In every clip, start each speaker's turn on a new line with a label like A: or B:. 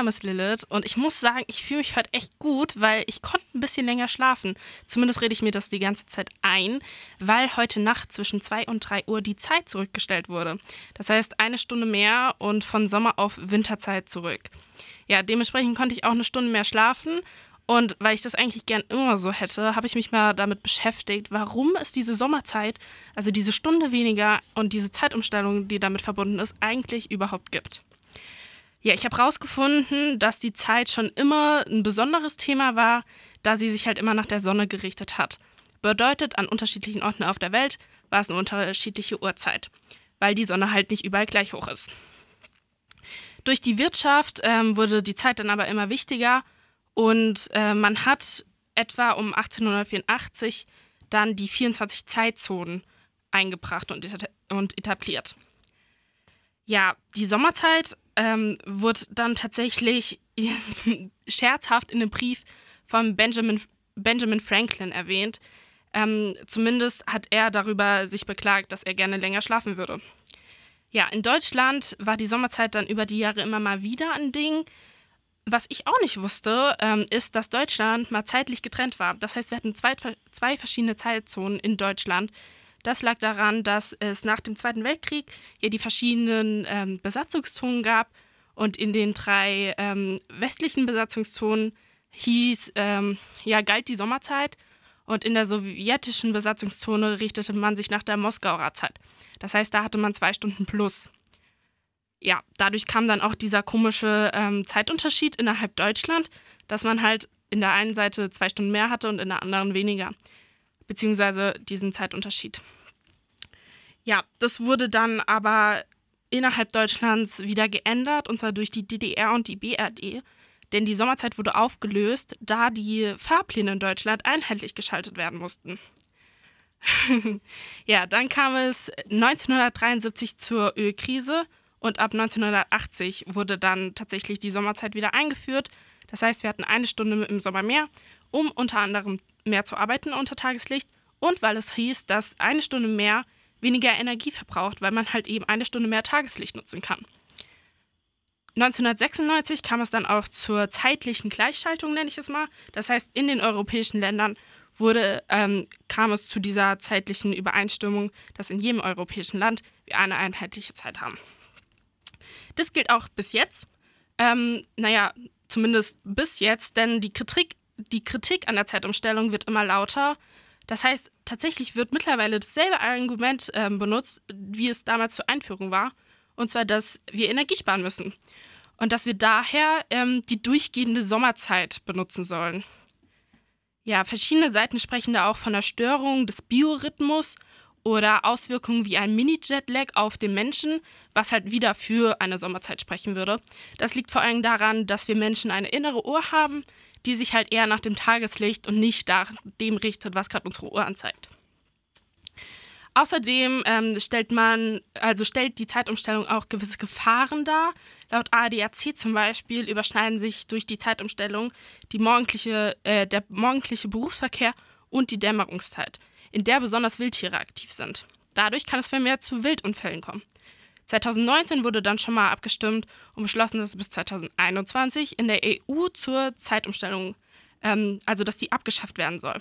A: Name ist Lilith und ich muss sagen, ich fühle mich heute echt gut, weil ich konnte ein bisschen länger schlafen. Zumindest rede ich mir das die ganze Zeit ein, weil heute Nacht zwischen 2 und 3 Uhr die Zeit zurückgestellt wurde. Das heißt eine Stunde mehr und von Sommer auf Winterzeit zurück. Ja, dementsprechend konnte ich auch eine Stunde mehr schlafen und weil ich das eigentlich gern immer so hätte, habe ich mich mal damit beschäftigt, warum es diese Sommerzeit, also diese Stunde weniger und diese Zeitumstellung, die damit verbunden ist, eigentlich überhaupt gibt. Ja, ich habe herausgefunden, dass die Zeit schon immer ein besonderes Thema war, da sie sich halt immer nach der Sonne gerichtet hat. Bedeutet, an unterschiedlichen Orten auf der Welt war es eine unterschiedliche Uhrzeit, weil die Sonne halt nicht überall gleich hoch ist. Durch die Wirtschaft ähm, wurde die Zeit dann aber immer wichtiger und äh, man hat etwa um 1884 dann die 24 Zeitzonen eingebracht und, und etabliert. Ja, die Sommerzeit ähm, wurde dann tatsächlich scherzhaft in einem Brief von Benjamin, Benjamin Franklin erwähnt. Ähm, zumindest hat er darüber sich beklagt, dass er gerne länger schlafen würde. Ja, in Deutschland war die Sommerzeit dann über die Jahre immer mal wieder ein Ding. Was ich auch nicht wusste, ähm, ist, dass Deutschland mal zeitlich getrennt war. Das heißt, wir hatten zwei, zwei verschiedene Zeitzonen in Deutschland. Das lag daran, dass es nach dem Zweiten Weltkrieg ja die verschiedenen ähm, Besatzungszonen gab und in den drei ähm, westlichen Besatzungszonen hieß, ähm, ja, galt die Sommerzeit und in der sowjetischen Besatzungszone richtete man sich nach der Moskauer Zeit. Das heißt, da hatte man zwei Stunden plus. Ja, dadurch kam dann auch dieser komische ähm, Zeitunterschied innerhalb Deutschland, dass man halt in der einen Seite zwei Stunden mehr hatte und in der anderen weniger beziehungsweise diesen Zeitunterschied. Ja, das wurde dann aber innerhalb Deutschlands wieder geändert, und zwar durch die DDR und die BRD. Denn die Sommerzeit wurde aufgelöst, da die Fahrpläne in Deutschland einheitlich geschaltet werden mussten. ja, dann kam es 1973 zur Ölkrise und ab 1980 wurde dann tatsächlich die Sommerzeit wieder eingeführt. Das heißt, wir hatten eine Stunde im Sommer mehr, um unter anderem mehr zu arbeiten unter Tageslicht und weil es hieß, dass eine Stunde mehr weniger Energie verbraucht, weil man halt eben eine Stunde mehr Tageslicht nutzen kann. 1996 kam es dann auch zur zeitlichen Gleichschaltung, nenne ich es mal. Das heißt, in den europäischen Ländern wurde, ähm, kam es zu dieser zeitlichen Übereinstimmung, dass in jedem europäischen Land wir eine einheitliche Zeit haben. Das gilt auch bis jetzt. Ähm, naja, zumindest bis jetzt, denn die Kritik die Kritik an der Zeitumstellung wird immer lauter. Das heißt, tatsächlich wird mittlerweile dasselbe Argument äh, benutzt, wie es damals zur Einführung war. Und zwar, dass wir Energie sparen müssen. Und dass wir daher ähm, die durchgehende Sommerzeit benutzen sollen. Ja, verschiedene Seiten sprechen da auch von der Störung des Biorhythmus oder Auswirkungen wie ein Mini-Jetlag auf den Menschen, was halt wieder für eine Sommerzeit sprechen würde. Das liegt vor allem daran, dass wir Menschen eine innere Uhr haben, die sich halt eher nach dem Tageslicht und nicht nach dem richtet, was gerade unsere Uhr anzeigt. Außerdem ähm, stellt man, also stellt die Zeitumstellung auch gewisse Gefahren dar. Laut ADAC zum Beispiel überschneiden sich durch die Zeitumstellung die morgendliche, äh, der morgendliche Berufsverkehr und die Dämmerungszeit, in der besonders Wildtiere aktiv sind. Dadurch kann es vermehrt zu Wildunfällen kommen. 2019 wurde dann schon mal abgestimmt und beschlossen, dass bis 2021 in der EU zur Zeitumstellung, ähm, also dass die abgeschafft werden soll.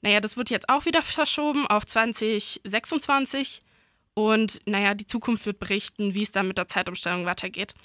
A: Naja, das wird jetzt auch wieder verschoben auf 2026 und naja, die Zukunft wird berichten, wie es dann mit der Zeitumstellung weitergeht.